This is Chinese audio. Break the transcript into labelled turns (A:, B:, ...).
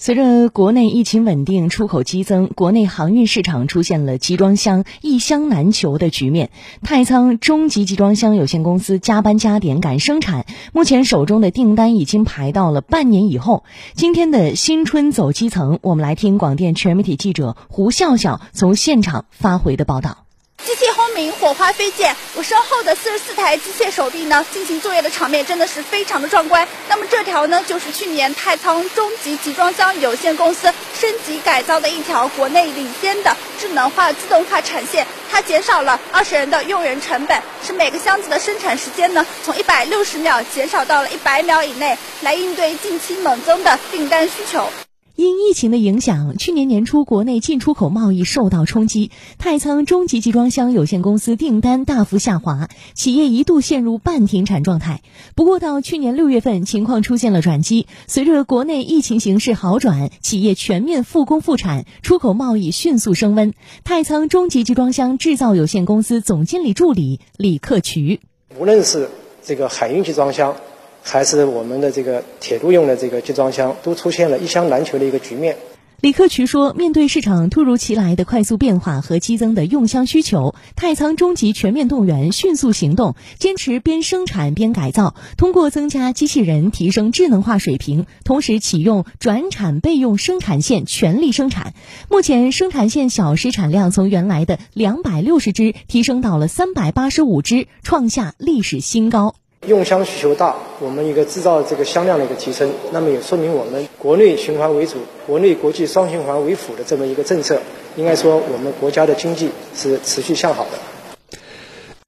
A: 随着国内疫情稳定、出口激增，国内航运市场出现了集装箱一箱难求的局面。太仓中集集装箱有限公司加班加点赶生产，目前手中的订单已经排到了半年以后。今天的新春走基层，我们来听广电全媒体记者胡笑笑从现场发回的报道。
B: 机器轰鸣，火花飞溅，我身后的四十四台机械手臂呢，进行作业的场面真的是非常的壮观。那么这条呢，就是去年太仓中集集装箱有限公司升级改造的一条国内领先的智能化自动化产线，它减少了二十人的用人成本，使每个箱子的生产时间呢，从一百六十秒减少到了一百秒以内，来应对近期猛增的订单需求。
A: 因疫情的影响，去年年初国内进出口贸易受到冲击，太仓中集集装箱有限公司订单大幅下滑，企业一度陷入半停产状态。不过到去年六月份，情况出现了转机，随着国内疫情形势好转，企业全面复工复产，出口贸易迅速升温。太仓中集集装箱制造有限公司总经理助理李克渠，
C: 无论是这个海运集装箱。还是我们的这个铁路用的这个集装箱，都出现了一箱难求的一个局面。
A: 李克渠说：“面对市场突如其来的快速变化和激增的用箱需求，太仓中集全面动员，迅速行动，坚持边生产边改造，通过增加机器人，提升智能化水平，同时启用转产备用生产线，全力生产。目前生产线小时产量从原来的两百六十只提升到了三百八十五只，创下历史新高。”
C: 用香需求大，我们一个制造这个香量的一个提升，那么也说明我们国内循环为主、国内国际双循环为辅的这么一个政策，应该说我们国家的经济是持续向好的。